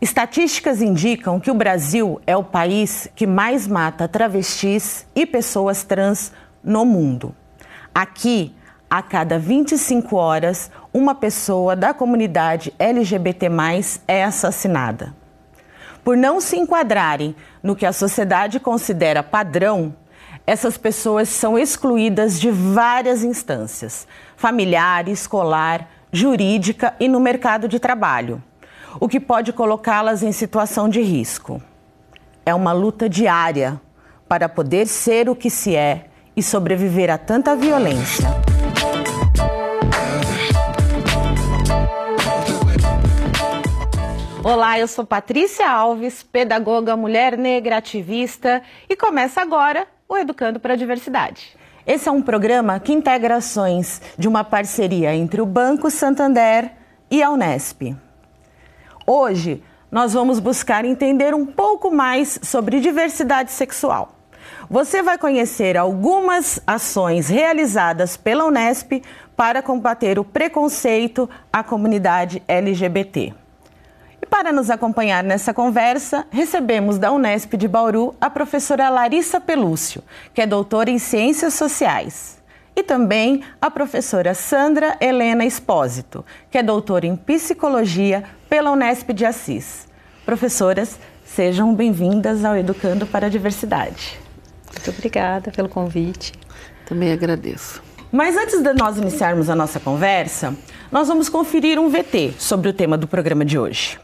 Estatísticas indicam que o Brasil é o país que mais mata travestis e pessoas trans no mundo. Aqui, a cada 25 horas, uma pessoa da comunidade LGBT é assassinada. Por não se enquadrarem no que a sociedade considera padrão, essas pessoas são excluídas de várias instâncias familiar, escolar, jurídica e no mercado de trabalho o que pode colocá-las em situação de risco. É uma luta diária para poder ser o que se é e sobreviver a tanta violência. Olá, eu sou Patrícia Alves, pedagoga, mulher negra, ativista, e começa agora o Educando para a Diversidade. Esse é um programa que integra ações de uma parceria entre o Banco Santander e a Unesp. Hoje, nós vamos buscar entender um pouco mais sobre diversidade sexual. Você vai conhecer algumas ações realizadas pela Unesp para combater o preconceito à comunidade LGBT. E para nos acompanhar nessa conversa, recebemos da Unesp de Bauru a professora Larissa Pelúcio, que é doutora em Ciências Sociais e também a professora Sandra Helena Espósito, que é doutora em Psicologia pela Unesp de Assis. Professoras, sejam bem-vindas ao Educando para a Diversidade. Muito obrigada pelo convite. Também agradeço. Mas antes de nós iniciarmos a nossa conversa, nós vamos conferir um VT sobre o tema do programa de hoje.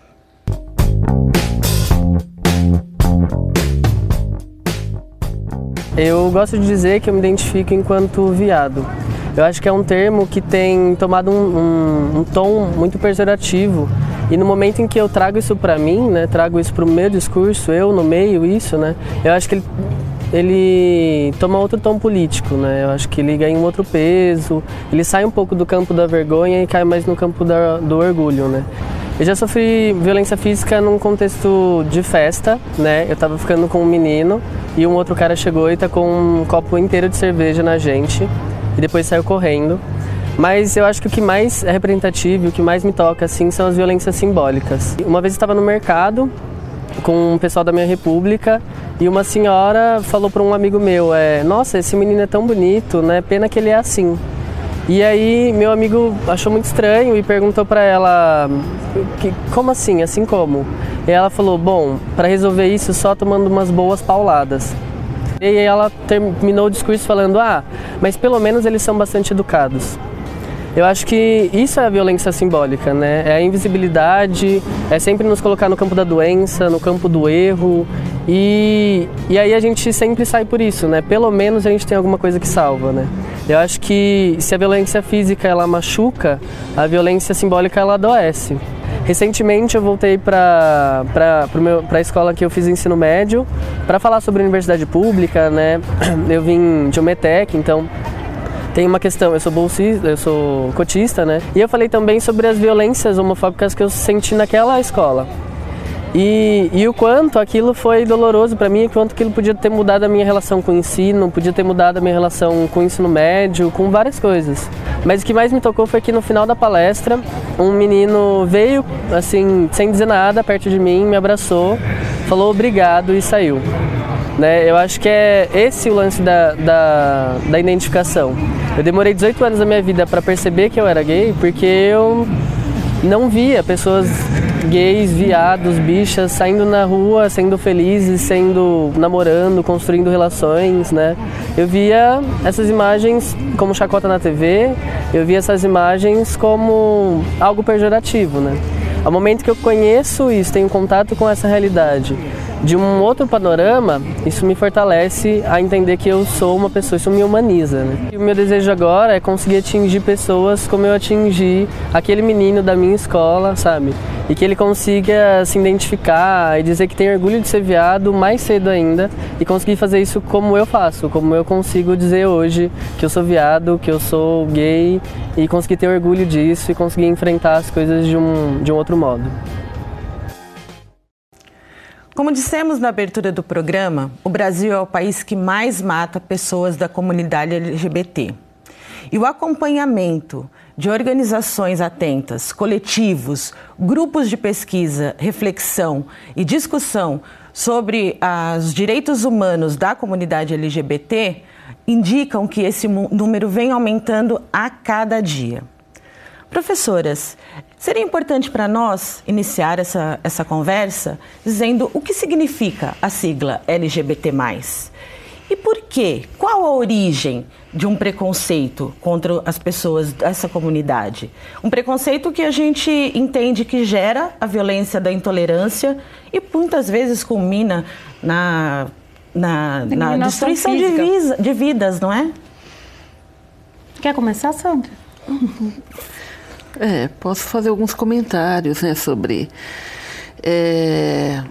Eu gosto de dizer que eu me identifico enquanto viado. Eu acho que é um termo que tem tomado um, um, um tom muito pejorativo e no momento em que eu trago isso para mim, né, trago isso para o meu discurso, eu no meio isso, né, eu acho que ele, ele toma outro tom político, né, eu acho que ele ganha um outro peso, ele sai um pouco do campo da vergonha e cai mais no campo da, do orgulho, né. Eu já sofri violência física num contexto de festa, né? Eu tava ficando com um menino e um outro cara chegou e com um copo inteiro de cerveja na gente e depois saiu correndo. Mas eu acho que o que mais é representativo, o que mais me toca assim são as violências simbólicas. Uma vez eu estava no mercado com o pessoal da minha república e uma senhora falou para um amigo meu, é, nossa, esse menino é tão bonito, né? Pena que ele é assim. E aí meu amigo achou muito estranho e perguntou para ela, como assim, assim como? E ela falou, bom, para resolver isso só tomando umas boas pauladas. E aí ela terminou o discurso falando, ah, mas pelo menos eles são bastante educados. Eu acho que isso é a violência simbólica, né? É a invisibilidade, é sempre nos colocar no campo da doença, no campo do erro. E, e aí a gente sempre sai por isso, né? Pelo menos a gente tem alguma coisa que salva, né? Eu acho que se a violência física ela machuca, a violência simbólica ela adoece. Recentemente eu voltei para a escola que eu fiz ensino médio para falar sobre universidade pública, né? Eu vim de Umetec, então tem uma questão, eu sou bolsista, eu sou cotista, né? E eu falei também sobre as violências homofóbicas que eu senti naquela escola. E, e o quanto aquilo foi doloroso para mim, o quanto aquilo podia ter mudado a minha relação com o ensino, podia ter mudado a minha relação com o ensino médio, com várias coisas. Mas o que mais me tocou foi que no final da palestra, um menino veio, assim, sem dizer nada, perto de mim, me abraçou, falou obrigado e saiu. Né? Eu acho que é esse o lance da, da, da identificação. Eu demorei 18 anos da minha vida para perceber que eu era gay, porque eu não via pessoas gays, viados, bichas saindo na rua, sendo felizes, sendo namorando, construindo relações, né? Eu via essas imagens como chacota na TV, eu via essas imagens como algo pejorativo, né? Ao momento que eu conheço isso, tenho contato com essa realidade, de um outro panorama, isso me fortalece a entender que eu sou uma pessoa, isso me humaniza. Né? E o meu desejo agora é conseguir atingir pessoas como eu atingi aquele menino da minha escola, sabe? E que ele consiga se identificar e dizer que tem orgulho de ser viado mais cedo ainda e conseguir fazer isso como eu faço, como eu consigo dizer hoje que eu sou viado, que eu sou gay e conseguir ter orgulho disso e conseguir enfrentar as coisas de um, de um outro modo. Como dissemos na abertura do programa, o Brasil é o país que mais mata pessoas da comunidade LGBT. E o acompanhamento de organizações atentas, coletivos, grupos de pesquisa, reflexão e discussão sobre os direitos humanos da comunidade LGBT indicam que esse número vem aumentando a cada dia. Professoras, seria importante para nós iniciar essa, essa conversa dizendo o que significa a sigla LGBT. E por quê? Qual a origem de um preconceito contra as pessoas dessa comunidade? Um preconceito que a gente entende que gera a violência da intolerância e muitas vezes culmina na, na, na destruição de, de, vidas, não é? Quer começar, Sandra? É, posso fazer alguns comentários né, sobre é,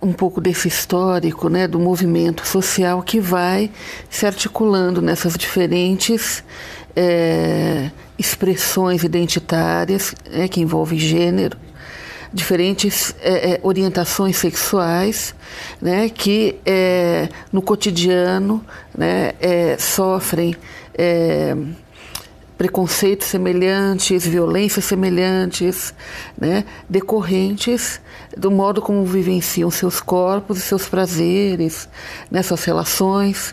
um pouco desse histórico né, do movimento social que vai se articulando nessas diferentes é, expressões identitárias é, que envolvem gênero, diferentes é, é orientações sexuais né, que é, no cotidiano né, é, sofrem preconceitos semelhantes, violências semelhantes, né, decorrentes do modo como vivenciam seus corpos e seus prazeres, né, suas relações.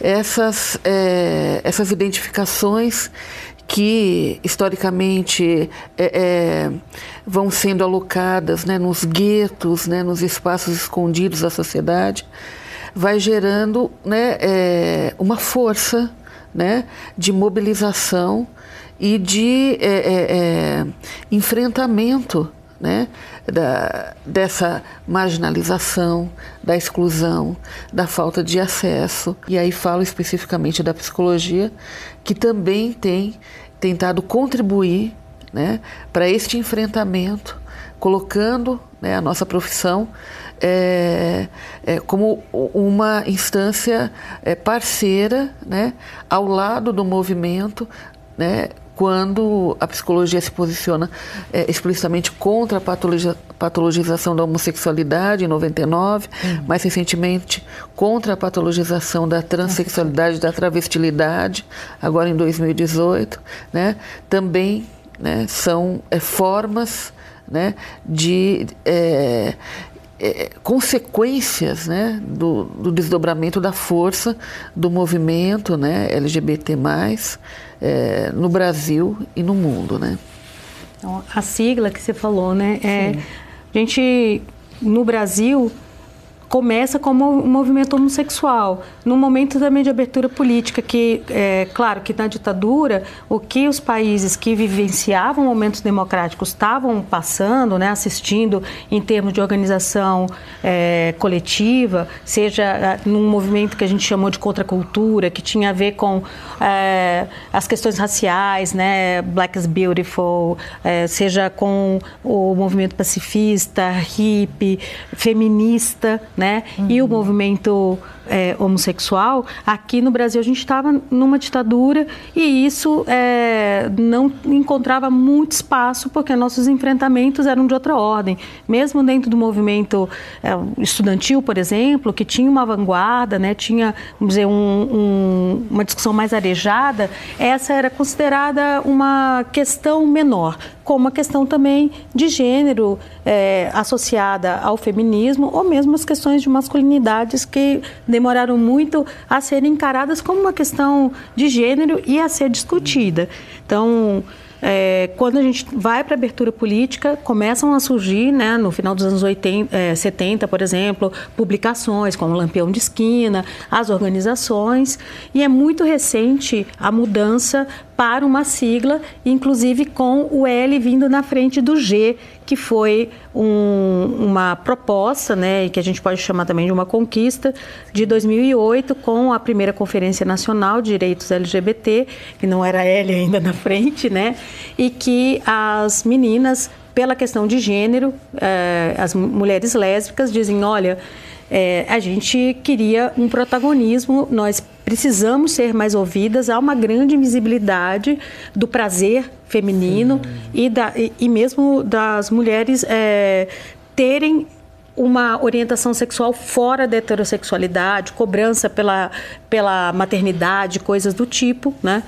Essas, é, essas identificações que historicamente é, é, vão sendo alocadas né, nos guetos, né, nos espaços escondidos da sociedade, vai gerando né, é, uma força né, de mobilização e de é, é, é, enfrentamento né, da, dessa marginalização, da exclusão, da falta de acesso. E aí falo especificamente da psicologia, que também tem tentado contribuir né, para este enfrentamento, colocando né, a nossa profissão é, é, como uma instância é, parceira né, ao lado do movimento, né, quando a psicologia se posiciona é, explicitamente contra a patologia, patologização da homossexualidade em 99, uhum. mais recentemente contra a patologização da transexualidade, da travestilidade, agora em 2018, né, também né, são é, formas né, de é, é, consequências né, do, do, desdobramento da força do movimento né, LGBT, é, no Brasil e no mundo. Né? Então, a sigla que você falou, né? É, a gente, no Brasil, começa como um movimento homossexual, num momento também de abertura política, que, é, claro, que na ditadura, o que os países que vivenciavam momentos democráticos estavam passando, né, assistindo em termos de organização é, coletiva, seja é, num movimento que a gente chamou de contracultura, que tinha a ver com é, as questões raciais, né, Black is Beautiful, é, seja com o movimento pacifista, hippie, feminista, né? Uhum. E o movimento é, homossexual, aqui no Brasil a gente estava numa ditadura e isso é, não encontrava muito espaço porque nossos enfrentamentos eram de outra ordem. Mesmo dentro do movimento é, estudantil, por exemplo, que tinha uma vanguarda, né, tinha vamos dizer, um, um, uma discussão mais arejada, essa era considerada uma questão menor, como a questão também de gênero é, associada ao feminismo ou mesmo as questões de masculinidades que demoraram muito a serem encaradas como uma questão de gênero e a ser discutida. Então, é, quando a gente vai para a abertura política, começam a surgir, né, no final dos anos 80, é, 70, por exemplo, publicações como Lampião de Esquina, as organizações, e é muito recente a mudança para uma sigla, inclusive com o L vindo na frente do G, que foi um, uma proposta, né, que a gente pode chamar também de uma conquista, de 2008, com a primeira Conferência Nacional de Direitos LGBT, que não era L ainda na frente, né, e que as meninas, pela questão de gênero, eh, as mulheres lésbicas dizem, olha, é, a gente queria um protagonismo, nós precisamos ser mais ouvidas, há uma grande visibilidade do prazer feminino e, da, e, e, mesmo das mulheres é, terem uma orientação sexual fora da heterossexualidade, cobrança pela, pela maternidade, coisas do tipo, né?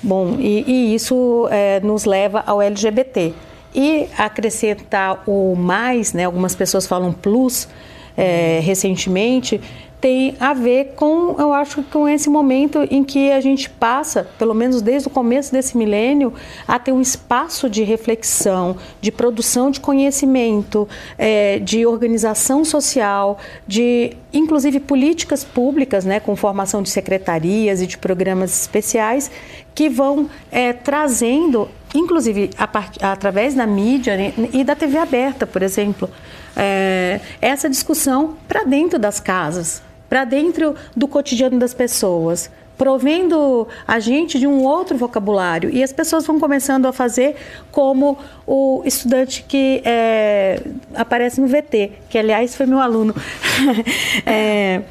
Bom, e, e isso é, nos leva ao LGBT. E acrescentar o mais, né, algumas pessoas falam plus é, recentemente, tem a ver com, eu acho, com esse momento em que a gente passa, pelo menos desde o começo desse milênio, a ter um espaço de reflexão, de produção de conhecimento, é, de organização social, de inclusive políticas públicas, né, com formação de secretarias e de programas especiais que vão é, trazendo, inclusive a part... através da mídia né, e da TV aberta, por exemplo, é, essa discussão para dentro das casas para dentro do cotidiano das pessoas, provendo a gente de um outro vocabulário. E as pessoas vão começando a fazer como o estudante que é, aparece no VT, que aliás foi meu aluno, é,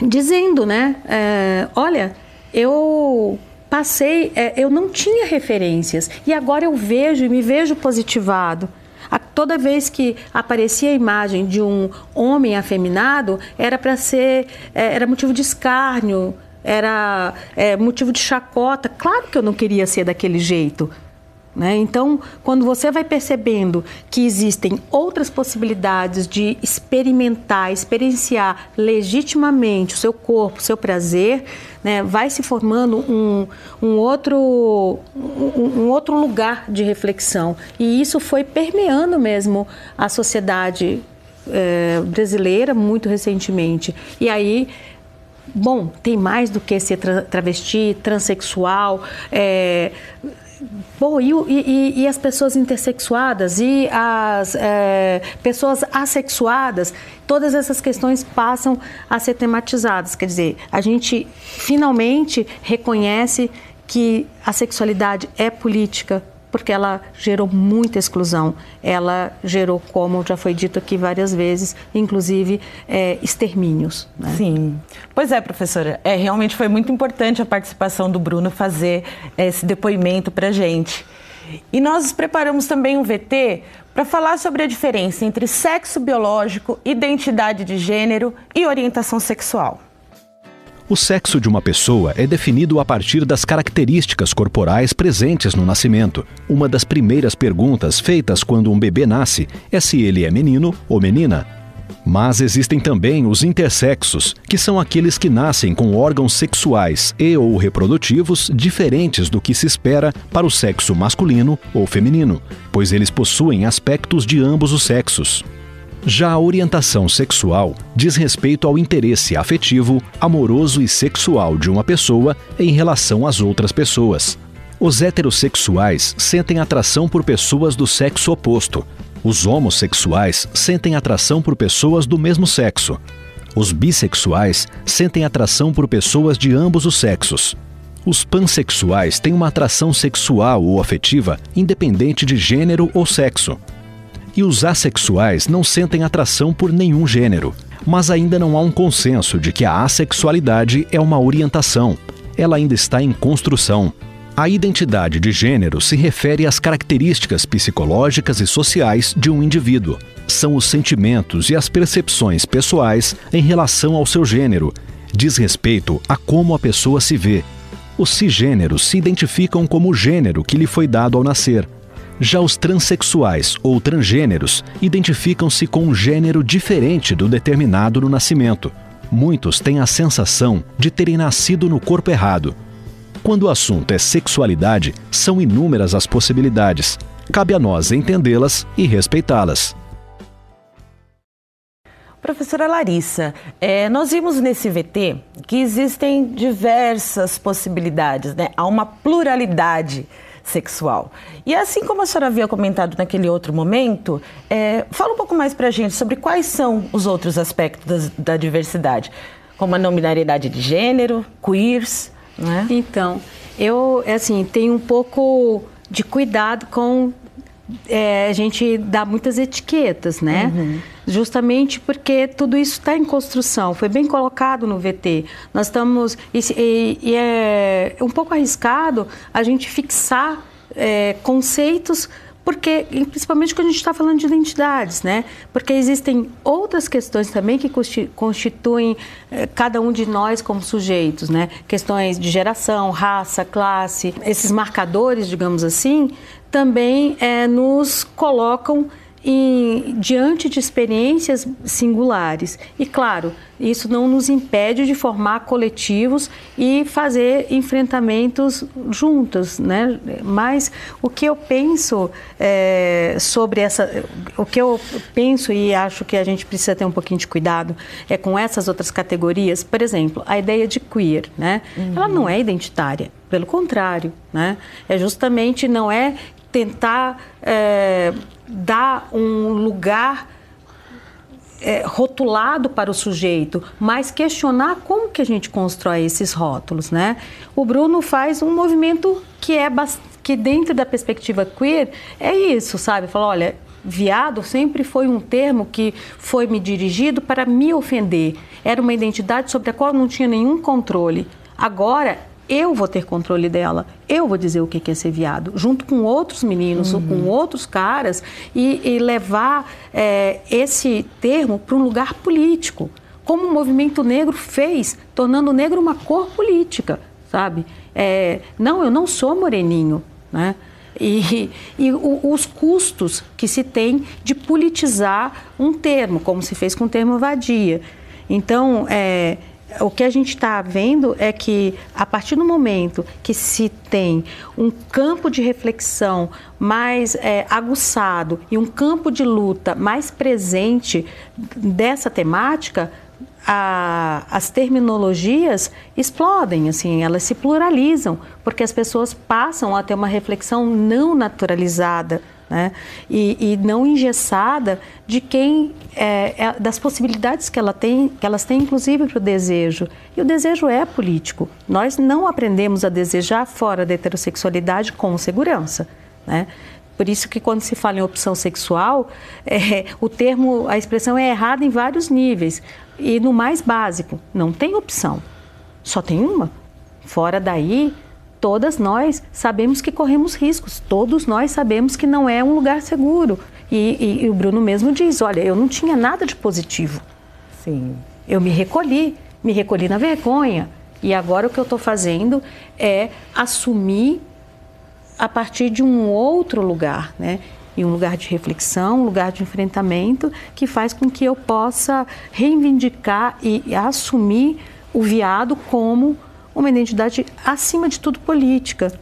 dizendo, né? É, olha, eu passei, é, eu não tinha referências e agora eu vejo e me vejo positivado. Toda vez que aparecia a imagem de um homem afeminado, era para ser, é, era motivo de escárnio, era é, motivo de chacota. Claro que eu não queria ser daquele jeito. Né? Então, quando você vai percebendo que existem outras possibilidades de experimentar, experienciar legitimamente o seu corpo, o seu prazer, né? vai se formando um, um, outro, um, um outro lugar de reflexão. E isso foi permeando mesmo a sociedade é, brasileira muito recentemente. E aí bom, tem mais do que ser tra travesti, transexual, é, Bom, e, e, e, as pessoas intersexuadas e as é, pessoas assexuadas, todas essas questões passam a ser tematizadas. Quer dizer, a gente finalmente reconhece que a sexualidade é política, porque ela gerou muita exclusão. Ela gerou, como já foi dito aqui várias vezes, inclusive é, extermínios. Né? Sim. Pois é, professora. É, realmente foi muito importante a participação do Bruno fazer esse depoimento para a gente. E nós preparamos também um VT para falar sobre a diferença entre sexo biológico, identidade de gênero e orientação sexual. O sexo de uma pessoa é definido a partir das características corporais presentes no nascimento. Uma das primeiras perguntas feitas quando um bebê nasce é se ele é menino ou menina. Mas existem também os intersexos, que são aqueles que nascem com órgãos sexuais e ou reprodutivos diferentes do que se espera para o sexo masculino ou feminino, pois eles possuem aspectos de ambos os sexos. Já a orientação sexual diz respeito ao interesse afetivo, amoroso e sexual de uma pessoa em relação às outras pessoas. Os heterossexuais sentem atração por pessoas do sexo oposto. Os homossexuais sentem atração por pessoas do mesmo sexo. Os bissexuais sentem atração por pessoas de ambos os sexos. Os pansexuais têm uma atração sexual ou afetiva independente de gênero ou sexo. E os assexuais não sentem atração por nenhum gênero, mas ainda não há um consenso de que a assexualidade é uma orientação. Ela ainda está em construção. A identidade de gênero se refere às características psicológicas e sociais de um indivíduo. São os sentimentos e as percepções pessoais em relação ao seu gênero. Diz respeito a como a pessoa se vê. Os cisgêneros se identificam como o gênero que lhe foi dado ao nascer. Já os transexuais ou transgêneros identificam-se com um gênero diferente do determinado no nascimento. Muitos têm a sensação de terem nascido no corpo errado. Quando o assunto é sexualidade, são inúmeras as possibilidades. Cabe a nós entendê-las e respeitá-las. Professora Larissa, é, nós vimos nesse VT que existem diversas possibilidades, né? há uma pluralidade sexual. E assim como a senhora havia comentado naquele outro momento, é, fala um pouco mais para a gente sobre quais são os outros aspectos da, da diversidade, como a não de gênero, queers, né? Então, eu, é assim, tenho um pouco de cuidado com é, a gente dá muitas etiquetas, né? Uhum. Justamente porque tudo isso está em construção, foi bem colocado no VT. Nós estamos. E, e é um pouco arriscado a gente fixar é, conceitos porque principalmente quando a gente está falando de identidades, né? Porque existem outras questões também que constituem eh, cada um de nós como sujeitos, né? Questões de geração, raça, classe, esses marcadores, digamos assim, também eh, nos colocam em, diante de experiências singulares. E, claro, isso não nos impede de formar coletivos e fazer enfrentamentos juntos, né? Mas o que eu penso é, sobre essa, o que eu penso e acho que a gente precisa ter um pouquinho de cuidado é com essas outras categorias. Por exemplo, a ideia de queer, né? Uhum. Ela não é identitária. Pelo contrário, né? É justamente não é tentar é, dar um lugar é, rotulado para o sujeito, mas questionar como que a gente constrói esses rótulos, né? O Bruno faz um movimento que é que dentro da perspectiva queer é isso, sabe? Fala, olha, viado sempre foi um termo que foi me dirigido para me ofender. Era uma identidade sobre a qual não tinha nenhum controle. Agora eu vou ter controle dela, eu vou dizer o que é ser viado, junto com outros meninos, uhum. com outros caras, e, e levar é, esse termo para um lugar político, como o movimento negro fez, tornando o negro uma cor política, sabe? É, não, eu não sou moreninho, né? E, e os custos que se tem de politizar um termo, como se fez com o termo vadia. Então, é, o que a gente está vendo é que, a partir do momento que se tem um campo de reflexão mais é, aguçado e um campo de luta mais presente dessa temática, a, as terminologias explodem, assim, elas se pluralizam, porque as pessoas passam a ter uma reflexão não naturalizada né? E, e, não engessada de quem é, é, das possibilidades que, ela tem, que elas têm, inclusive para o desejo. E o desejo é político. Nós não aprendemos a desejar fora da heterossexualidade com segurança. Né? Por isso que quando se fala em opção sexual, é, o termo, a expressão é errada em vários níveis. E no mais básico, não tem opção, só tem uma. Fora daí, todas nós sabemos que corremos riscos, todos nós sabemos que não é um lugar seguro. E, e, e, o Bruno mesmo diz: olha, eu não tinha nada de positivo. Sim. Eu me recolhi, me recolhi na vergonha. E agora o que eu estou fazendo é assumir a partir de um outro lugar, né? E um lugar de reflexão, um lugar de enfrentamento, que faz com que eu possa reivindicar e assumir o viado como uma identidade, acima de tudo, política.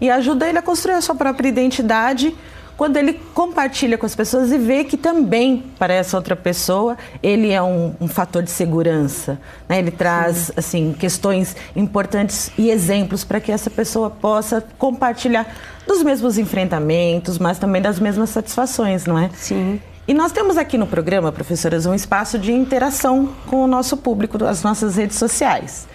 E ajuda ele a construir a sua própria identidade quando ele compartilha com as pessoas e vê que também para essa outra pessoa ele é um, um fator de segurança, né? ele traz Sim. assim questões importantes e exemplos para que essa pessoa possa compartilhar dos mesmos enfrentamentos, mas também das mesmas satisfações, não é? Sim. E nós temos aqui no programa, professoras, um espaço de interação com o nosso público, as nossas redes sociais.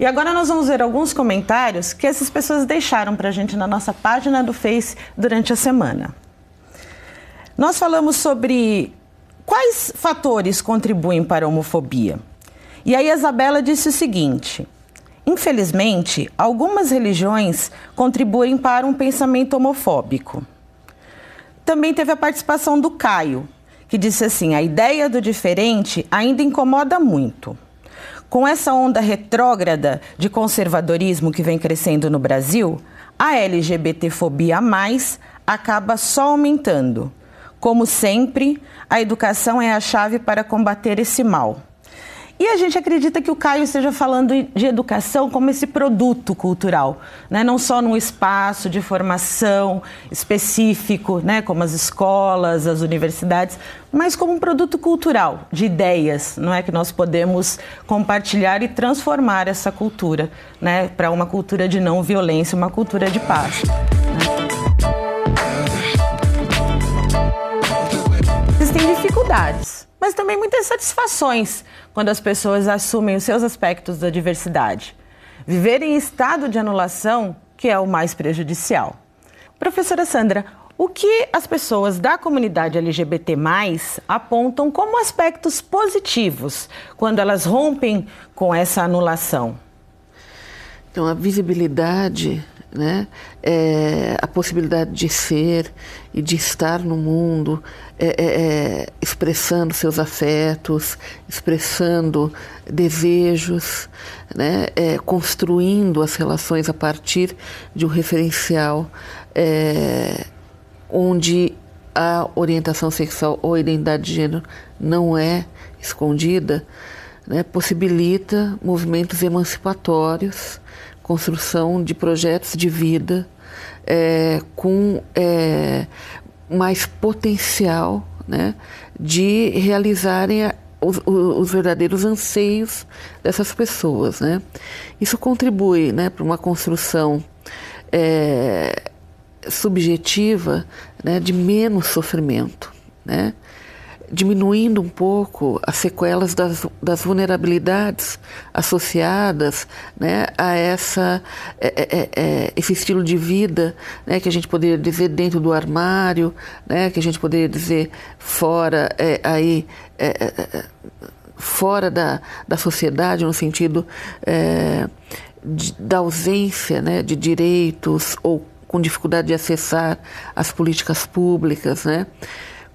E agora nós vamos ver alguns comentários que essas pessoas deixaram para a gente na nossa página do Face durante a semana. Nós falamos sobre quais fatores contribuem para a homofobia. E aí a Isabela disse o seguinte: infelizmente, algumas religiões contribuem para um pensamento homofóbico. Também teve a participação do Caio, que disse assim: a ideia do diferente ainda incomoda muito. Com essa onda retrógrada de conservadorismo que vem crescendo no Brasil, a LGBTfobia mais acaba só aumentando. Como sempre, a educação é a chave para combater esse mal. E a gente acredita que o Caio esteja falando de educação como esse produto cultural, né? não só num espaço de formação específico, né? como as escolas, as universidades, mas como um produto cultural, de ideias, não é que nós podemos compartilhar e transformar essa cultura né? para uma cultura de não violência, uma cultura de paz. Existem dificuldades, mas também muitas satisfações quando as pessoas assumem os seus aspectos da diversidade. Viver em estado de anulação, que é o mais prejudicial. Professora Sandra, o que as pessoas da comunidade LGBT apontam como aspectos positivos quando elas rompem com essa anulação? Então, a visibilidade né? É, a possibilidade de ser e de estar no mundo, é, é, é, expressando seus afetos, expressando desejos, né? É, construindo as relações a partir de um referencial é, onde a orientação sexual ou identidade de gênero não é escondida, né? possibilita movimentos emancipatórios construção de projetos de vida é, com é, mais potencial né, de realizarem a, os, os, verdadeiros anseios dessas pessoas. Né? Isso contribui né, para uma construção é, subjetiva né, de menos sofrimento. Né? Diminuindo um pouco as sequelas das, das vulnerabilidades associadas né, a essa, é, é, é, é, esse estilo de vida né, que a gente poderia dizer dentro do armário, né, que a gente poderia dizer fora é, aí fora da, da sociedade no sentido de, da ausência né, de direitos ou com dificuldade de acessar as políticas públicas, né?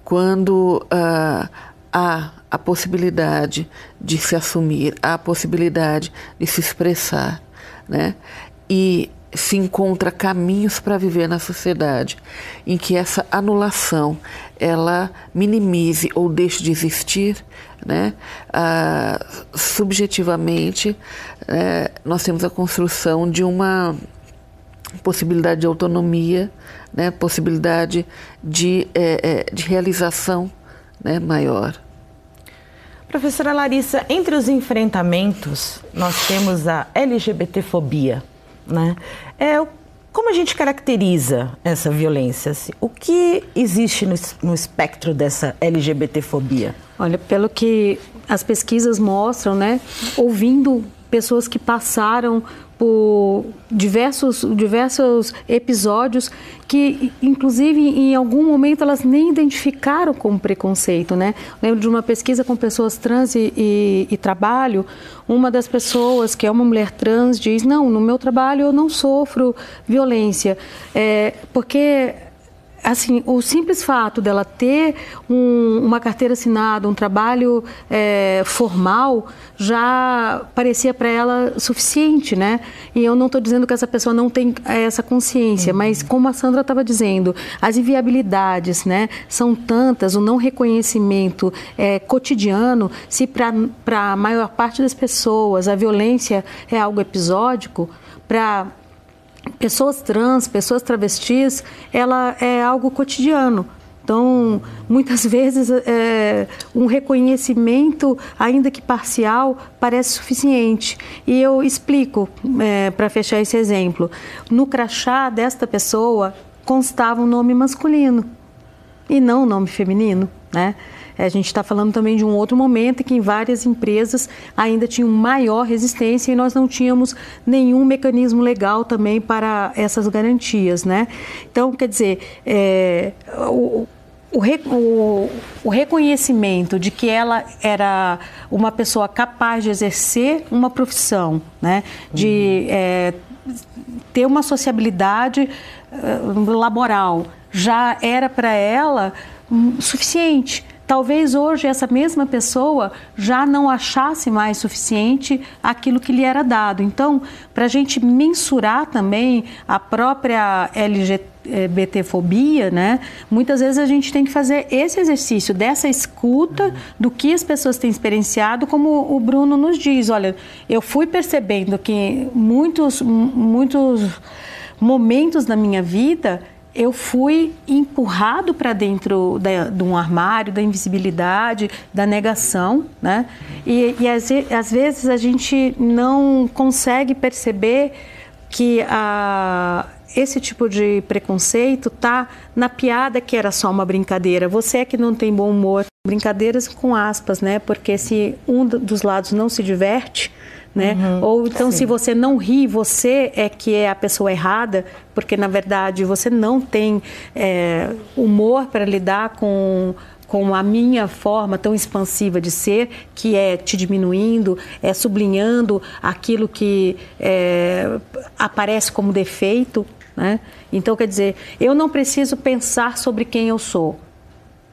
Quando uh, há a possibilidade de se assumir, há a possibilidade de se expressar, né? E se encontra caminhos para viver na sociedade em que essa anulação ela minimize ou deixe de existir, né? Ah, subjetivamente, é, nós temos a construção de uma possibilidade de autonomia, né, possibilidade de, é, é, de realização né, maior. Professora Larissa, entre os enfrentamentos, nós temos a LGBTfobia. Né? É, como a gente caracteriza essa violência? O que existe no, no espectro dessa LGBTfobia? Olha, pelo que as pesquisas mostram, né, ouvindo pessoas que passaram por diversos, diversos episódios que, inclusive, em algum momento elas nem identificaram como preconceito, né? Lembro de uma pesquisa com pessoas trans e, e, e, trabalho, uma das pessoas, que é uma mulher trans, diz, não, no meu trabalho eu não sofro violência, é, porque assim, o simples fato dela ter um, uma carteira assinada, um trabalho é, formal, já parecia para ela suficiente, né? E eu não estou dizendo que essa pessoa não tem é, essa consciência, uhum. mas como a Sandra estava dizendo, as inviabilidades, né, são tantas, o não reconhecimento é, cotidiano, se para a maior parte das pessoas a violência é algo episódico, para pessoas trans, pessoas travestis, ela é algo cotidiano. Então, muitas vezes, é, um reconhecimento, ainda que parcial, parece suficiente. E eu explico, é, para fechar esse exemplo. No crachá desta pessoa constava um nome masculino e não um nome feminino, né? É, a gente está falando também de um outro momento em que em várias empresas ainda tinham maior resistência e nós não tínhamos nenhum mecanismo legal também para essas garantias, né? Então, quer dizer, é, o, o, o, o, reconhecimento de que ela era uma pessoa capaz de exercer uma profissão, né? de uhum. é, ter uma sociabilidade laboral, já era para ela um, suficiente. Talvez hoje essa mesma pessoa já não achasse mais suficiente aquilo que lhe era dado. Então, para a gente mensurar também a própria LGBTfobia, né? Muitas vezes a gente tem que fazer esse exercício dessa escuta do que as pessoas têm experienciado, como o Bruno nos diz. Olha, eu fui percebendo que muitos, muitos momentos da minha vida eu fui empurrado para dentro da, de um armário, da invisibilidade, da negação, né? E, e às, às, vezes a gente não consegue perceber que a, esse tipo de preconceito tá na piada que era só uma brincadeira. Você é que não tem bom humor. Brincadeiras com aspas, né? Porque se um dos lados não se diverte, né? Uhum, Ou então, sim. se você não ri, você é que é a pessoa errada, porque na verdade você não tem é, humor para lidar com com a minha forma tão expansiva de ser, que é te diminuindo, é sublinhando aquilo que é, aparece como defeito. Né? Então, quer dizer, eu não preciso pensar sobre quem eu sou,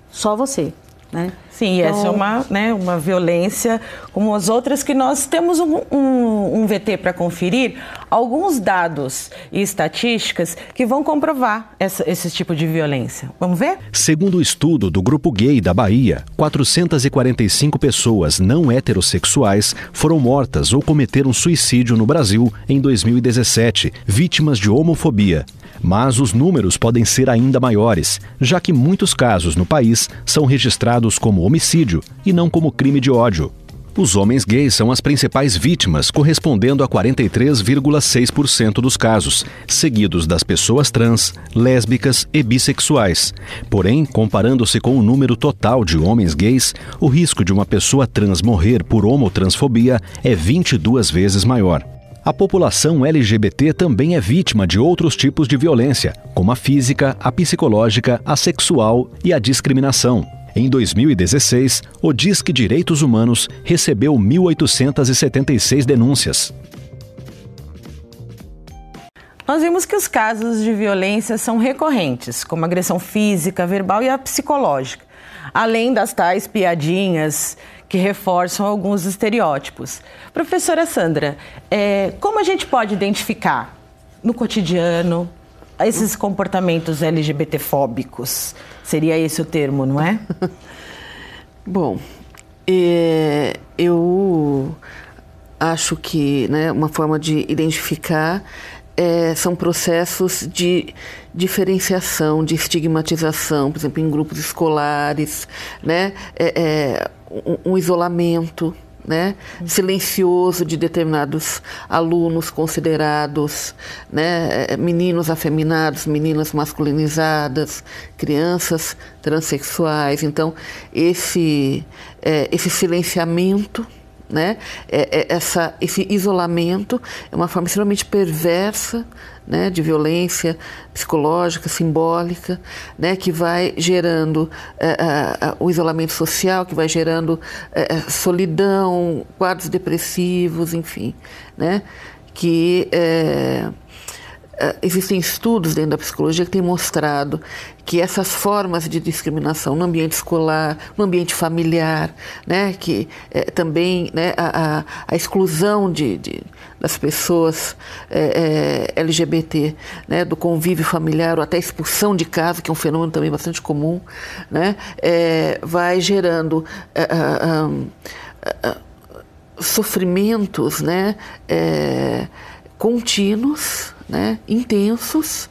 só você. Né? Sim, então... essa é uma, né, uma violência como as outras que nós temos um, um, um VT para conferir, alguns dados e estatísticas que vão comprovar essa, esse tipo de violência. Vamos ver? Segundo o estudo do Grupo Gay da Bahia, 445 pessoas não heterossexuais foram mortas ou cometeram suicídio no Brasil em 2017, vítimas de homofobia. Mas os números podem ser ainda maiores, já que muitos casos no país são registrados como homicídio e não como crime de ódio. Os homens gays são as principais vítimas, correspondendo a 43,6% dos casos, seguidos das pessoas trans, lésbicas e bissexuais. Porém, comparando-se com o número total de homens gays, o risco de uma pessoa trans morrer por homotransfobia é 22 vezes maior. A população LGBT também é vítima de outros tipos de violência, como a física, a psicológica, a sexual e a discriminação. Em 2016, o Disque Direitos Humanos recebeu 1.876 denúncias. Nós vimos que os casos de violência são recorrentes, como agressão física, verbal e a psicológica, além das tais piadinhas que reforçam alguns estereótipos. Professora Sandra, é, como a gente pode identificar no cotidiano esses comportamentos LGBTfóbicos? Seria esse o termo, não é? Bom, é, eu acho que né, uma forma de identificar é, são processos de diferenciação, de estigmatização, por exemplo, em grupos escolares, né? É, é, um, um, isolamento né? silencioso de determinados alunos considerados né? É, meninos afeminados, meninas masculinizadas, crianças transexuais. Então, esse, é, esse silenciamento né? É, é, essa, esse isolamento é uma forma extremamente perversa né, de violência psicológica, simbólica, né, que vai gerando é, o isolamento social, que vai gerando é, solidão, quadros depressivos, enfim, né, que é, é, existem estudos dentro da psicologia que têm mostrado que essas formas de discriminação no ambiente escolar, no ambiente familiar, né, que é, também né, a, a, exclusão de, de, das pessoas é, é, LGBT, né, do convívio familiar ou até expulsão de casa, que é um fenômeno também bastante comum, né, vai gerando é, sofrimentos né, contínuos né, intensos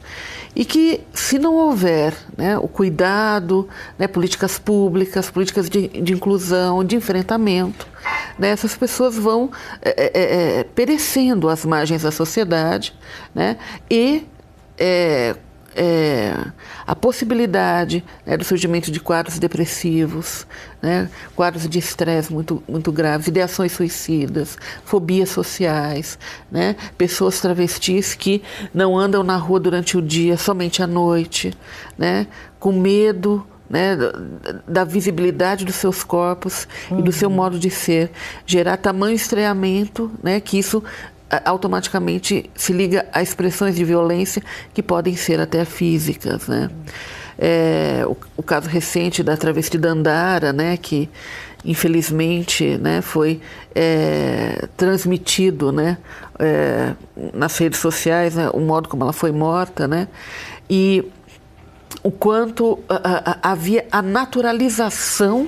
e que, se não houver né, o cuidado, né, políticas públicas, políticas de, de inclusão, de enfrentamento, né, essas pessoas vão é, é, é, perecendo às margens da sociedade né, e é, é, a possibilidade né, do surgimento de quadros depressivos, né, quadros de estresse muito, muito graves, ideações suicidas, fobias sociais, né, pessoas travestis que não andam na rua durante o dia, somente à noite, né, com medo né, da visibilidade dos seus corpos uhum. e do seu uhum. modo de ser, gerar tamanho estreamento, né, que isso automaticamente se liga a expressões de violência que podem ser até físicas, né? É, o, o, caso recente da travesti Dandara, né, que infelizmente né, foi é, transmitido né, é, nas redes sociais, né, o modo como ela foi morta, né, e o quanto a, a, havia a naturalização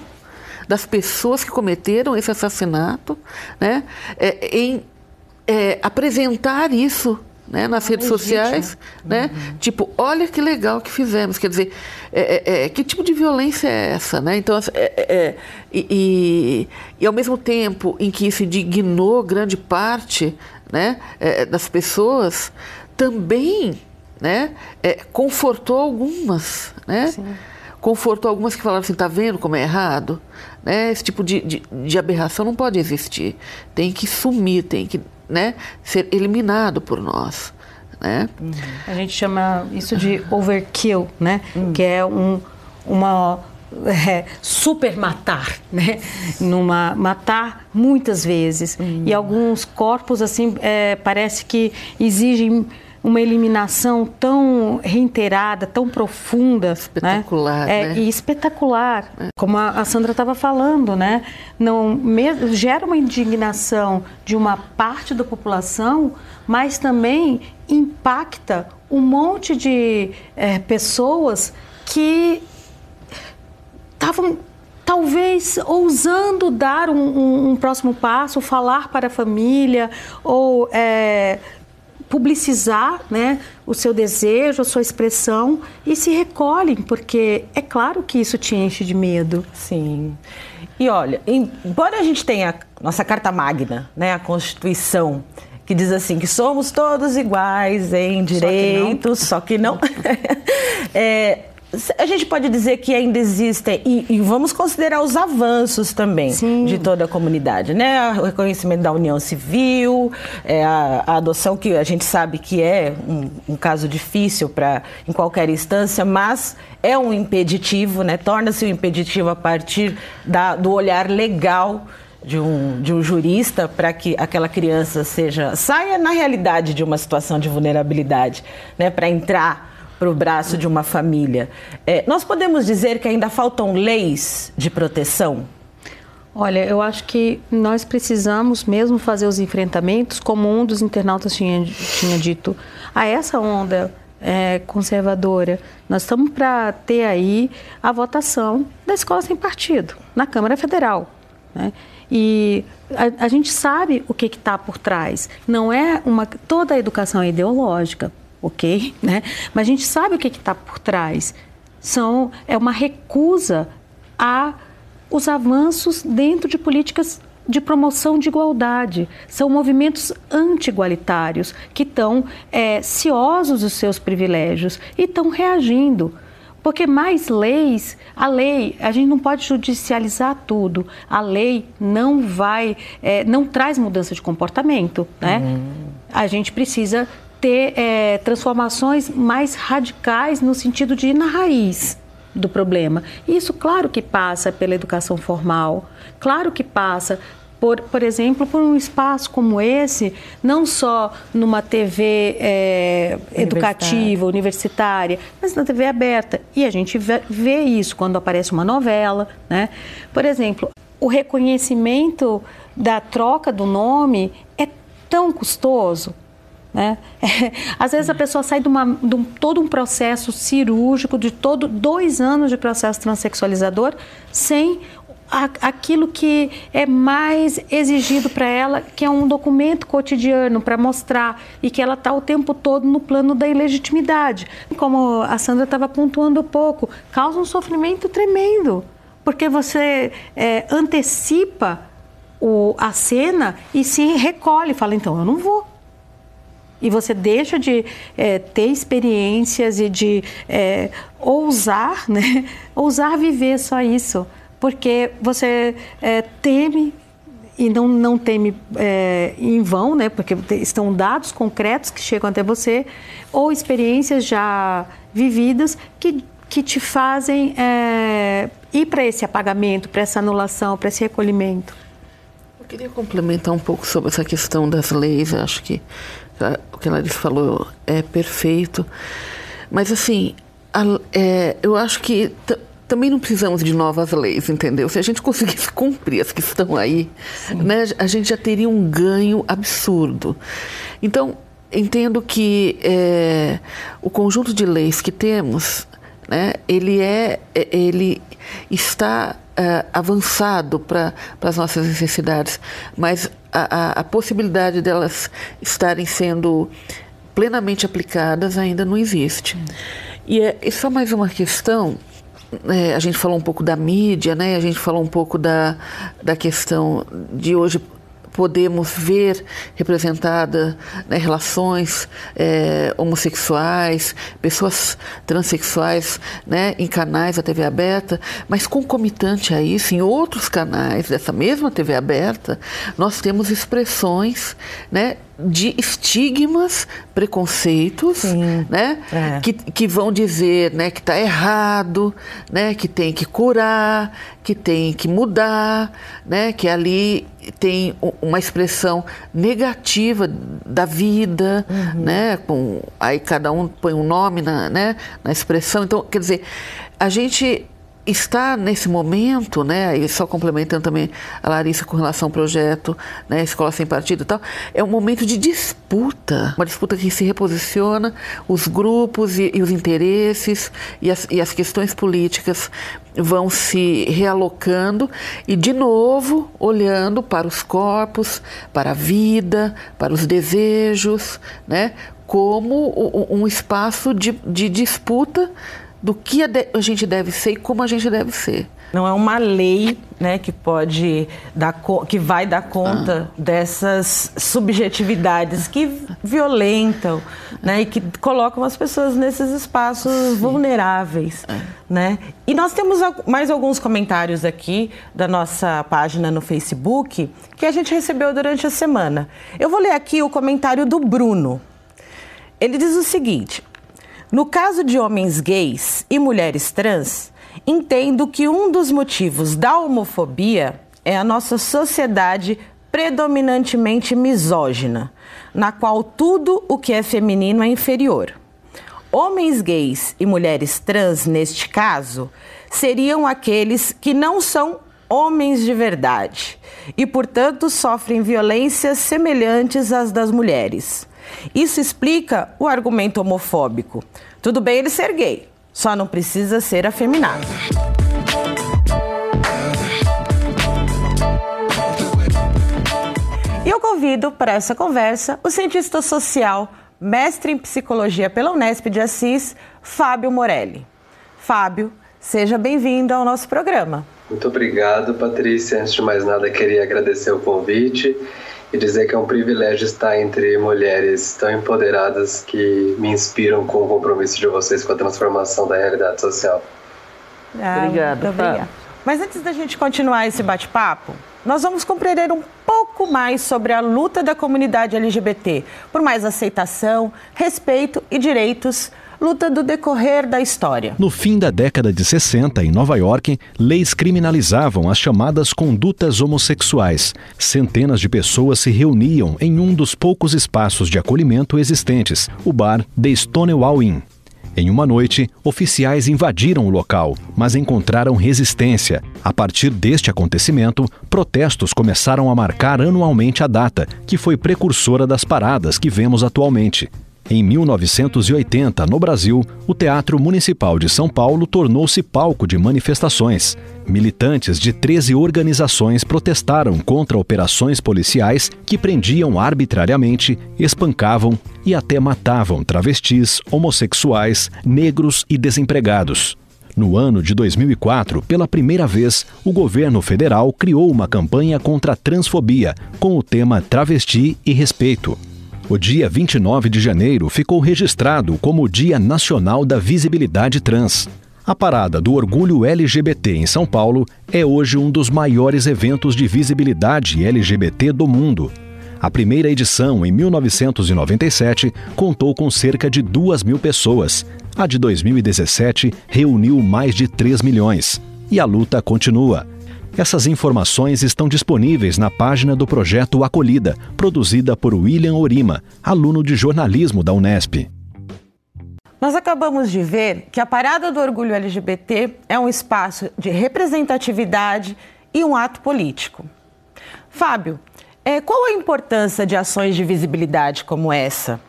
das pessoas que cometeram esse assassinato né, é, em é, apresentar isso né, nas redes sociais, né? Uhum. Tipo, olha que legal que fizemos. Quer dizer, é, é, é que tipo de violência é essa, né? Então, assim, é, é, e, e, e, ao mesmo tempo em que isso indignou grande parte né, das pessoas, também né, confortou algumas, né? Sim. Confortou algumas que falaram assim, tá vendo como é errado? Né? Esse tipo de, de, de aberração não pode existir. Tem que sumir, tem que né, ser eliminado por nós. Né? Uhum. A gente chama isso de overkill, né? Uhum. que é um, uma é, super matar, né? Numa matar muitas vezes hum. e alguns corpos assim é, parece que exigem uma eliminação tão reiterada, tão profunda, né? espetacular, né? É, né? E espetacular, é. como a, a Sandra estava falando, né? Não me, gera uma indignação de uma parte da população, mas também impacta um monte de é, pessoas que estavam talvez ousando dar um, um, um, próximo passo, falar para a família ou é, publicizar né, o seu desejo, a sua expressão e se recolhem, porque é claro que isso te enche de medo. Sim. E olha, embora a gente tenha nossa Carta Magna, né, a Constituição, que diz assim que somos todos iguais em direitos, só que não. Só que não. é, a gente pode dizer que ainda existem, e, e vamos considerar os avanços também Sim. de toda a comunidade, né? O reconhecimento da união civil, é, a, a, adoção, que a gente sabe que é um, um caso difícil para em qualquer instância, mas é um impeditivo, né? Torna-se um impeditivo a partir da, do olhar legal de um, de um jurista para que aquela criança seja saia na realidade de uma situação de vulnerabilidade, né? Para entrar para o braço de uma família. É, nós podemos dizer que ainda faltam leis de proteção? Olha, eu acho que nós precisamos mesmo fazer os enfrentamentos, como um dos internautas tinha, tinha dito, a essa onda é, conservadora. Nós estamos para ter aí a votação da escola sem partido na Câmara Federal. Né? E a, a, gente sabe o que está por trás. Não é uma toda a educação é ideológica ok, né? Mas a gente sabe o que está por trás. São, é uma recusa a os avanços dentro de políticas de promoção de igualdade. São movimentos anti-igualitários que estão é, ciosos dos seus privilégios e estão reagindo. Porque mais leis, a lei, a gente não pode judicializar tudo. A lei não vai, é, não traz mudança de comportamento, né? Uhum. A gente precisa ter é, transformações mais radicais no sentido de ir na raiz do problema. Isso, claro que passa pela educação formal, claro que passa por, por exemplo, por um espaço como esse, não só numa TV é, educativa, universitária, mas na TV aberta. E a gente vê isso quando aparece uma novela. Né? Por exemplo, o reconhecimento da troca do nome é tão custoso né? Às vezes a pessoa sai de, uma, de um, todo um processo cirúrgico, de todo dois anos de processo transexualizador, sem a, aquilo que é mais exigido para ela, que é um documento cotidiano para mostrar e que ela está o tempo todo no plano da ilegitimidade. Como a Sandra estava pontuando pouco, causa um sofrimento tremendo, porque você é, antecipa o, a cena e se recolhe, fala então eu não vou e você deixa de é, ter experiências e de é, ousar, né? ousar viver só isso, porque você é, teme e não, não teme é, em vão, né? Porque estão dados concretos que chegam até você ou experiências já vividas que, que te fazem é, ir para esse apagamento, para essa anulação, para esse recolhimento. Eu queria complementar um pouco sobre essa questão das leis. Eu acho que Tá? O que a Larissa falou é perfeito. Mas, assim, a, é, eu acho que também não precisamos de novas leis, entendeu? Se a gente conseguisse cumprir as que estão aí, né, a gente já teria um ganho absurdo. Então, entendo que é, o conjunto de leis que temos, né, ele, é, é ele está é, avançado para as nossas necessidades, mas a, a, a possibilidade delas estarem sendo plenamente aplicadas ainda não existe. E, é, e só mais uma questão é, a gente falou um pouco da mídia, né? A gente falou um pouco da, da questão de hoje podemos ver representada né, relações é, homossexuais, pessoas transexuais né, em canais da TV aberta, mas concomitante a isso, em outros canais dessa mesma TV aberta, nós temos expressões né, de estigmas, preconceitos, Sim, né? É. Que, que vão dizer né, que está errado, né, que tem que curar, que tem que mudar, né, que ali tem uma expressão negativa da vida, uhum. né, com, aí cada um põe um nome na, né, na expressão. Então, quer dizer, a gente está nesse momento, né, e só complementando também a Larissa com relação ao projeto, né, Escola Sem Partido e tal, é um momento de disputa, uma disputa que se reposiciona os grupos e, e os interesses e as, e as questões políticas vão se realocando e, de novo, olhando para os corpos, para a vida, para os desejos, né, como um espaço de, de disputa do que a, gente deve ser e como a gente deve ser. Não é uma lei né, que pode dar que vai dar conta ah. dessas subjetividades que violentam né, e que colocam as pessoas nesses espaços Sim. vulneráveis. É. Né? E nós temos mais alguns comentários aqui da nossa página no Facebook que a gente recebeu durante a semana. Eu vou ler aqui o comentário do Bruno. Ele diz o seguinte: no caso de homens gays e mulheres trans, entendo que um dos motivos da homofobia é a nossa sociedade predominantemente misógina, na qual tudo o que é feminino é inferior. Homens gays e mulheres trans, neste caso, seriam aqueles que não são homens de verdade e, portanto, sofrem violências semelhantes às das mulheres. Isso explica o argumento homofóbico. Tudo bem ele ser gay, só não precisa ser afeminado. E eu convido para essa conversa o cientista social, mestre em psicologia pela Unesp de Assis, Fábio Morelli. Fábio, seja bem-vindo ao nosso programa. Muito obrigado, Patrícia. Antes de mais nada, queria agradecer o convite e dizer que é um privilégio estar entre mulheres tão empoderadas que me inspiram com o compromisso de vocês com a transformação da realidade social. Ah, obrigada. obrigada. Mas antes da gente continuar esse bate-papo, nós vamos compreender um pouco mais sobre a luta da comunidade LGBT por mais aceitação, respeito e direitos luta do decorrer da história. No fim da década de 60, em Nova York, leis criminalizavam as chamadas condutas homossexuais. Centenas de pessoas se reuniam em um dos poucos espaços de acolhimento existentes, o bar The Stonewall Inn. Em uma noite, oficiais invadiram o local, mas encontraram resistência. A partir deste acontecimento, protestos começaram a marcar anualmente a data, que foi precursora das paradas que vemos atualmente. Em 1980, no Brasil, o Teatro Municipal de São Paulo tornou-se palco de manifestações. Militantes de 13 organizações protestaram contra operações policiais que prendiam arbitrariamente, espancavam e até matavam travestis, homossexuais, negros e desempregados. No ano de 2004, pela primeira vez, o governo federal criou uma campanha contra a transfobia, com o tema Travesti e Respeito. O dia 29 de janeiro ficou registrado como o Dia Nacional da Visibilidade Trans. A Parada do Orgulho LGBT em São Paulo é hoje um dos maiores eventos de visibilidade LGBT do mundo. A primeira edição, em 1997, contou com cerca de 2 mil pessoas. A de 2017 reuniu mais de 3 milhões. E a luta continua. Essas informações estão disponíveis na página do projeto Acolhida, produzida por William Orima, aluno de jornalismo da Unesp. Nós acabamos de ver que a Parada do Orgulho LGBT é um espaço de representatividade e um ato político. Fábio, é, qual a importância de ações de visibilidade como essa?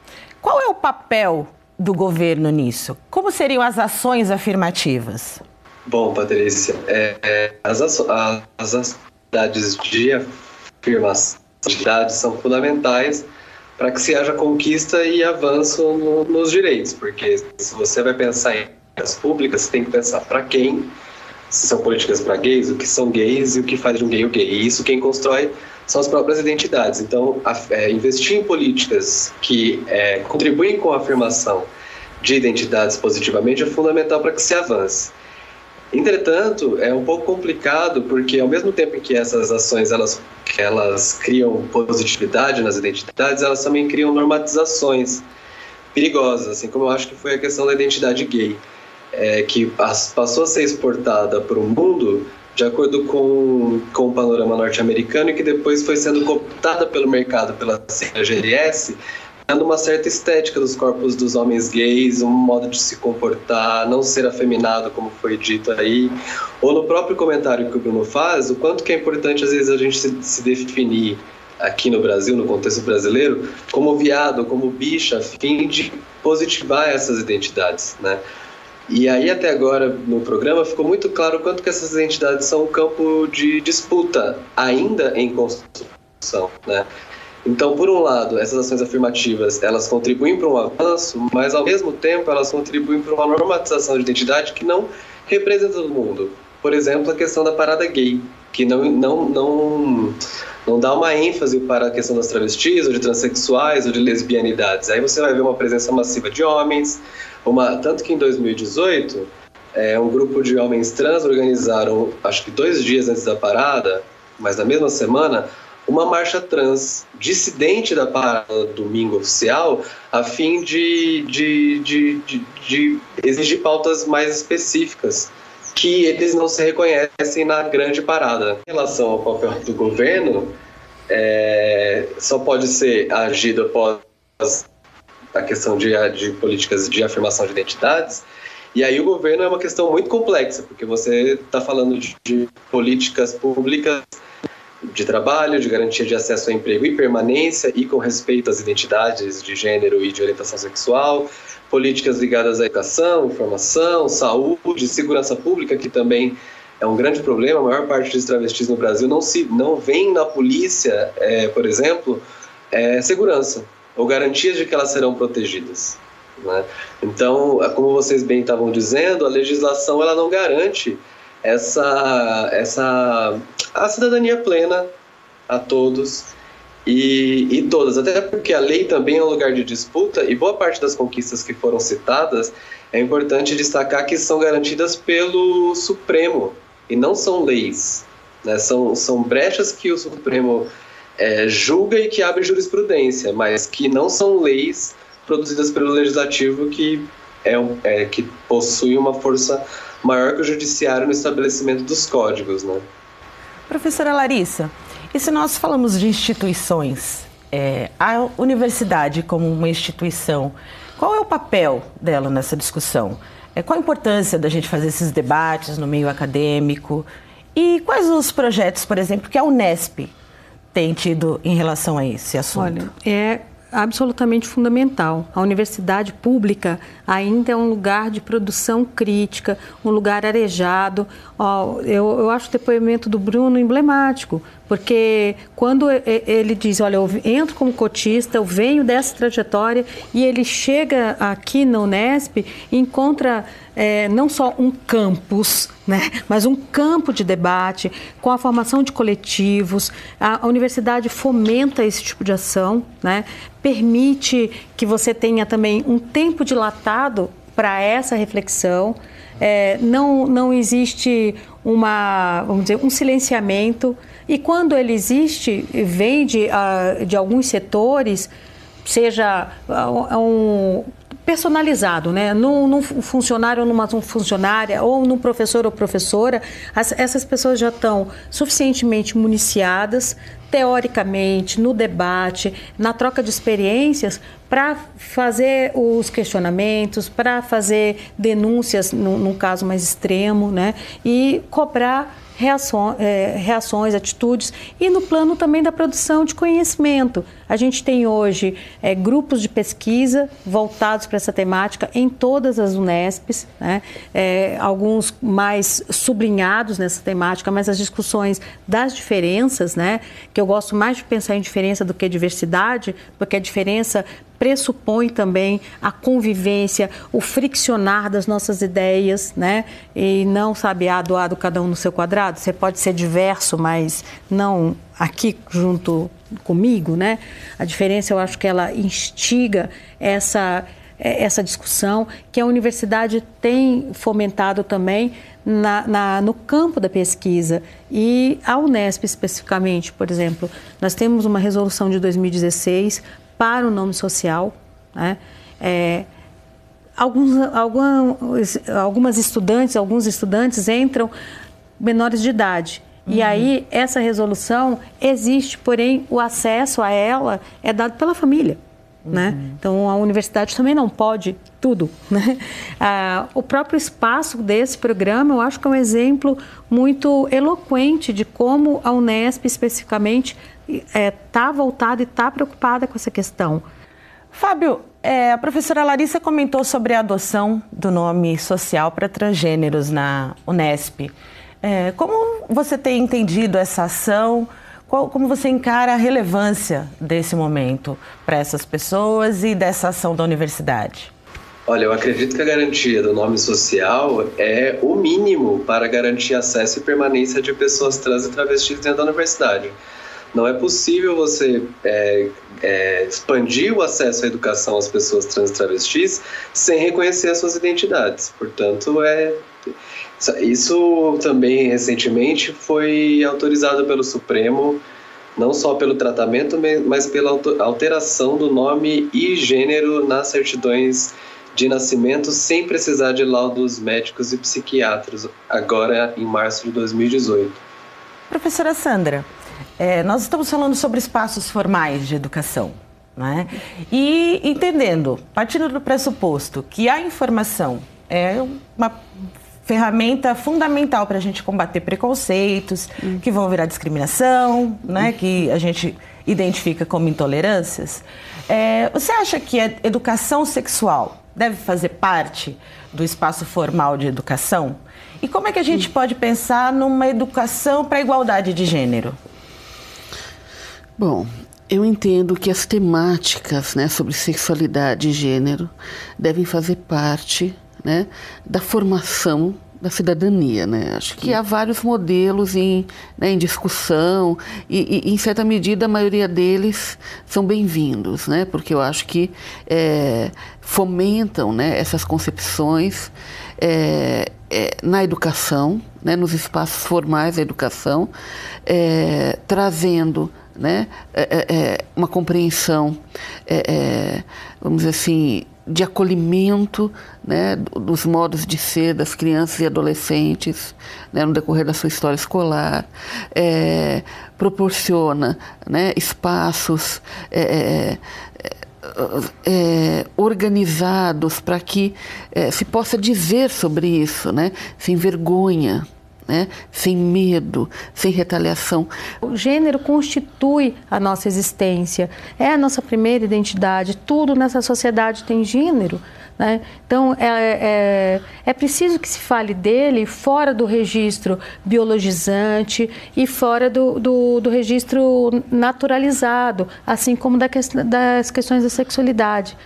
Qual é o papel do governo nisso? Como seriam as ações afirmativas? Bom, Patrícia, é, é, as, as atividades de afirmação de dados são fundamentais para que se haja conquista e avanço no, nos direitos, porque se você vai pensar em políticas públicas, você tem que pensar para quem, se são políticas para gays, o que são gays e o que faz de um gay o gay. E isso quem constrói são as próprias identidades. Então, a, é, investir em políticas que é, contribuem com a afirmação de identidades positivamente é fundamental para que se avance. Entretanto, é um pouco complicado porque ao mesmo tempo em que essas ações elas, elas criam positividade nas identidades, elas também criam normatizações perigosas, assim como eu acho que foi a questão da identidade gay, é, que passou a ser exportada para o mundo de acordo com, com o panorama norte-americano e que depois foi sendo cooptada pelo mercado pela GLS dando uma certa estética dos corpos dos homens gays, um modo de se comportar, não ser afeminado, como foi dito aí, ou no próprio comentário que o Bruno faz, o quanto que é importante às vezes a gente se, se definir aqui no Brasil, no contexto brasileiro, como viado, como bicha, a fim de positivar essas identidades, né? E aí até agora no programa ficou muito claro quanto que essas identidades são um campo de disputa ainda em construção, né? Então, por um lado, essas ações afirmativas, elas contribuem para um avanço, mas ao mesmo tempo elas contribuem para uma normatização de identidade que não representa todo mundo. Por exemplo, a questão da parada gay, que não, não, não, não dá uma ênfase para a questão das travestis, ou de transexuais, ou de lesbianidades. Aí você vai ver uma presença massiva de homens, uma, tanto que em 2018, é, um grupo de homens trans organizaram, acho que dois dias antes da parada, mas na mesma semana, uma marcha trans dissidente da parada domingo oficial, a fim de, de, de, de, de exigir pautas mais específicas que eles não se reconhecem na grande parada. Em relação ao papel do governo, é, só pode ser agido após a questão de, de políticas de afirmação de identidades. E aí o governo é uma questão muito complexa, porque você está falando de, de políticas públicas de trabalho, de garantia de acesso ao emprego e permanência e com respeito às identidades de gênero e de orientação sexual, políticas ligadas à educação, informação, saúde, segurança pública, que também é um grande problema. A maior parte dos travestis no Brasil não se não vem na polícia, é, por exemplo, é, segurança ou garantias de que elas serão protegidas. Né? Então, como vocês bem estavam dizendo, a legislação ela não garante essa, essa a cidadania plena a todos e, e todas, até porque a lei também é um lugar de disputa e boa parte das conquistas que foram citadas é importante destacar que são garantidas pelo Supremo e não são leis, né? são, são brechas que o Supremo é, julga e que abre jurisprudência, mas que não são leis produzidas pelo Legislativo que, é, é que possui uma força maior que o judiciário no estabelecimento dos códigos, né? Professora Larissa, e se nós falamos de instituições, é, a universidade como uma instituição, qual é o papel dela nessa discussão? É, qual a importância da gente fazer esses debates no meio acadêmico? E quais os projetos, por exemplo, que a Unesp tem tido em relação a esse assunto? Olha, é absolutamente fundamental. A universidade pública ainda é um lugar de produção crítica, um lugar arejado. eu, eu acho o depoimento do Bruno emblemático, porque quando ele diz, olha, eu entro como cotista, eu venho dessa trajetória, e ele chega aqui na Unesp e encontra é, não só um campus, né, mas um campo de debate com a formação de coletivos. A, a universidade fomenta esse tipo de ação, né, permite que você tenha também um tempo dilatado para essa reflexão. É, não, não existe uma, vamos dizer, um silenciamento. E quando ele existe, vem de, uh, de alguns setores, seja uh, um, personalizado, né? Num, num, funcionário ou numa funcionária, ou num professor ou professora, as, essas pessoas já estão suficientemente municiadas, teoricamente, no debate, na troca de experiências, para fazer os questionamentos, para fazer denúncias, num, num caso mais extremo, né? E cobrar reações, é, reações, atitudes e no plano também da produção de conhecimento. A gente tem hoje é, grupos de pesquisa voltados para essa temática em todas as Unesps, né? é, alguns mais sublinhados nessa temática, mas as discussões das diferenças, né? que eu gosto mais de pensar em diferença do que diversidade, porque a diferença pressupõe também a convivência, o friccionar das nossas ideias, né? E não sabe, ah, doado cada um no seu quadrado. Você pode ser diverso, mas não aqui junto comigo, né? A diferença, eu acho que ela instiga essa essa discussão, que a universidade tem fomentado também na, na, no campo da pesquisa. E a Unesp especificamente, por exemplo, nós temos uma resolução de 2016 para o nome social. Né? É, alguns, alguns, algumas estudantes, alguns estudantes entram menores de idade. Uhum. E aí, essa resolução existe, porém, o acesso a ela é dado pela família. Né? Uhum. Então, a universidade também não pode tudo. Né? Ah, o próprio espaço desse programa, eu acho que é um exemplo muito eloquente de como a Unesp, especificamente, está é, tá voltada e está preocupada com essa questão. Fábio, é, a professora Larissa comentou sobre a adoção do nome social para transgêneros na Unesp. É, como você tem entendido essa ação? Qual, como você encara a relevância desse momento para essas pessoas e dessa ação da universidade? Olha, eu acredito que a garantia do nome social é o mínimo para garantir acesso e permanência de pessoas trans e travestis dentro da universidade. Não é possível você é, é, expandir o acesso à educação às pessoas trans e travestis sem reconhecer as suas identidades. Portanto, é isso também recentemente foi autorizado pelo Supremo, não só pelo tratamento, mas pela alteração do nome e gênero nas certidões de nascimento sem precisar de laudos médicos e psiquiatras, agora em março de 2018. Professora Sandra, é, nós estamos falando sobre espaços formais de educação. Né? E entendendo, partindo do pressuposto que a informação é uma ferramenta fundamental para a gente combater preconceitos hum. que vão virar discriminação, né, que a gente identifica como intolerâncias. É, você acha que a educação sexual deve fazer parte do espaço formal de educação? E como é que a gente pode pensar numa educação para a igualdade de gênero? Bom, eu entendo que as temáticas né, sobre sexualidade e gênero devem fazer parte né, da formação da cidadania, né? Acho que há vários modelos em, né, em discussão e, e, em certa medida, a maioria deles são bem-vindos, né? Porque eu acho que é, fomentam né, essas concepções é, é, na educação, né, nos espaços formais da educação, é, trazendo né, é, é, uma compreensão, vamos dizer assim, de acolhimento né, dos modos de ser das crianças e adolescentes né, no decorrer da sua história escolar, é, proporciona né, espaços é, é, é organizados para que é, se possa dizer sobre isso, né, sem vergonha né? sem medo, sem retaliação. O gênero constitui a nossa existência, é a nossa primeira identidade, tudo nessa sociedade tem gênero. Né? Então, é, é, é, preciso que se fale dele fora do registro biologizante e fora do, do, do registro naturalizado, assim como da, das questões da sexualidade.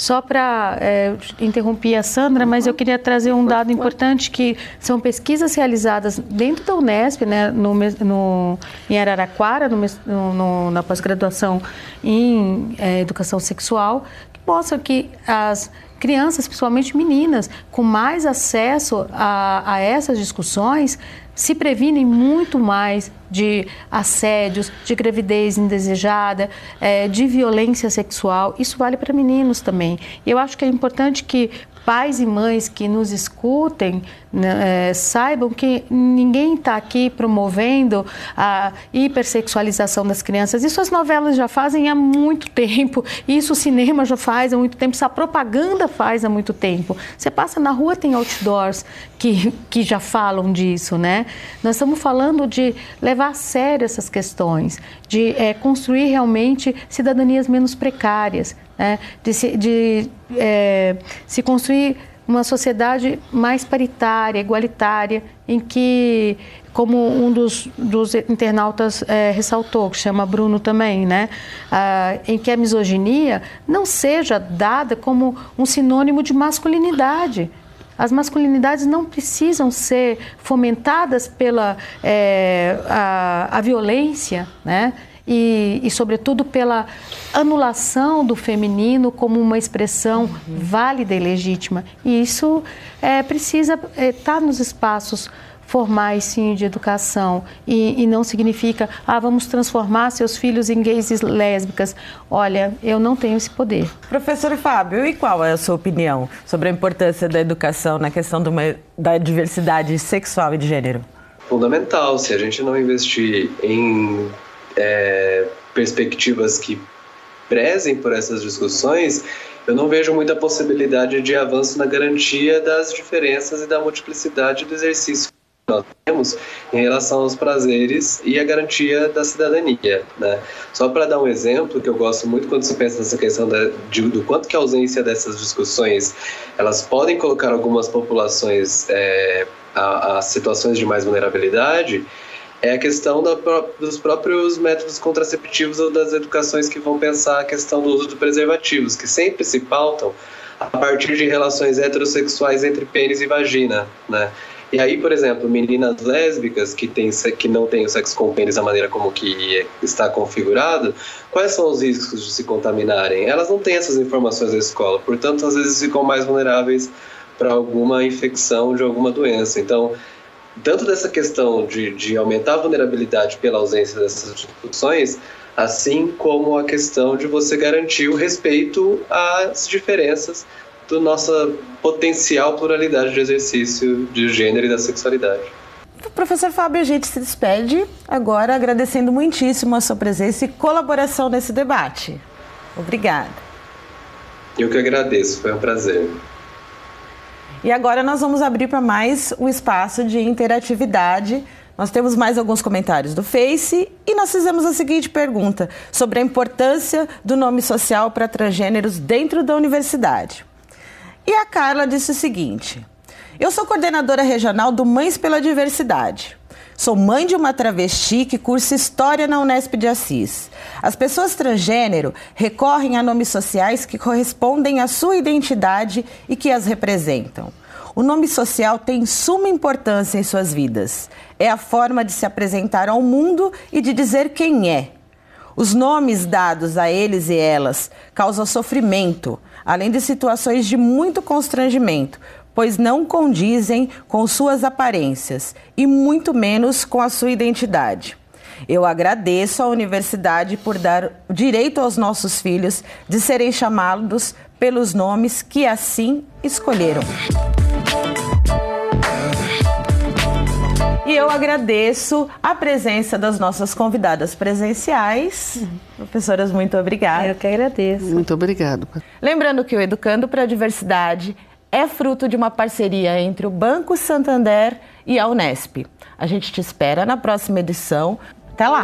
Só para é, interromper a Sandra, mas eu queria trazer um dado importante que são pesquisas realizadas dentro da Unesp, né, no, no em Araraquara, no, no, na pós-graduação em é, educação sexual, que mostram que as crianças, principalmente meninas, com mais acesso a, a essas discussões, se previnem muito mais de assédios, de gravidez indesejada, é, de violência sexual. Isso vale para meninos também. Eu acho que é importante que pais e mães que nos escutem né, é, saibam que ninguém está aqui promovendo a hipersexualização das crianças. Isso as novelas já fazem há muito tempo, isso o cinema já faz há muito tempo, isso a propaganda faz há muito tempo. Você passa na rua, tem outdoors que, que já falam disso, né? Nós estamos falando de levar a sério essas questões, de é, construir realmente cidadanias menos precárias, né? de, se, de é, se construir uma sociedade mais paritária, igualitária, em que, como um dos, dos internautas é, ressaltou, que chama Bruno também, né, ah, em que a misoginia não seja dada como um sinônimo de masculinidade. As masculinidades não precisam ser fomentadas pela é, a, a violência, né? E, e, sobretudo, pela anulação do feminino como uma expressão uhum. válida e legítima. E isso é, precisa estar é, tá nos espaços formais, sim, de educação. E, e, não significa, ah, vamos transformar seus filhos em gays e lésbicas. Olha, eu não tenho esse poder. Professor Fábio, e qual é a sua opinião sobre a importância da educação na questão uma, da diversidade sexual e de gênero? Fundamental. Se a gente não investir em é, perspectivas que prezem por essas discussões, eu não vejo muita possibilidade de avanço na garantia das diferenças e da multiplicidade do exercício nós temos em relação aos prazeres e a garantia da cidadania. Né? Só para dar um exemplo, que eu gosto muito quando se pensa nessa questão da, de, do quanto que a ausência dessas discussões elas podem colocar algumas populações é, a, a situações de mais vulnerabilidade, é a questão da, dos próprios métodos contraceptivos ou das educações que vão pensar a questão do uso de preservativos, que sempre se pautam a partir de relações heterossexuais entre pênis e vagina, né? E aí, por exemplo, meninas lésbicas que, tem, que não têm o sexo com pênis da maneira como que está configurado, quais são os riscos de se contaminarem? Elas não têm essas informações na escola, portanto, às vezes ficam mais vulneráveis para alguma infecção de alguma doença. Então, tanto dessa questão de, de aumentar a vulnerabilidade pela ausência dessas discussões, assim como a questão de você garantir o respeito às diferenças da nossa potencial pluralidade de exercício de gênero e da sexualidade. Professor Fábio, a gente se despede agora agradecendo muitíssimo a sua presença e colaboração nesse debate. Obrigada. Eu que agradeço, foi um prazer. E agora nós vamos abrir para mais o espaço de interatividade. Nós temos mais alguns comentários do Face e nós fizemos a seguinte pergunta sobre a importância do nome social para transgêneros dentro da universidade. E a Carla disse o seguinte: Eu sou coordenadora regional do Mães pela Diversidade. Sou mãe de uma travesti que cursa História na Unesp de Assis. As pessoas transgênero recorrem a nomes sociais que correspondem à sua identidade e que as representam. O nome social tem suma importância em suas vidas. É a forma de se apresentar ao mundo e de dizer quem é. Os nomes dados a eles e elas causam sofrimento, além de situações de muito constrangimento, pois não condizem com suas aparências e muito menos com a sua identidade. Eu agradeço à universidade por dar o direito aos nossos filhos de serem chamados pelos nomes que assim escolheram. E eu agradeço a presença das nossas convidadas presenciais. Uhum. Professoras, muito obrigada. Eu que agradeço. Muito obrigado. Lembrando que o Educando para a Diversidade é fruto de uma parceria entre o Banco Santander e a Unesp. A gente te espera na próxima edição. Até lá!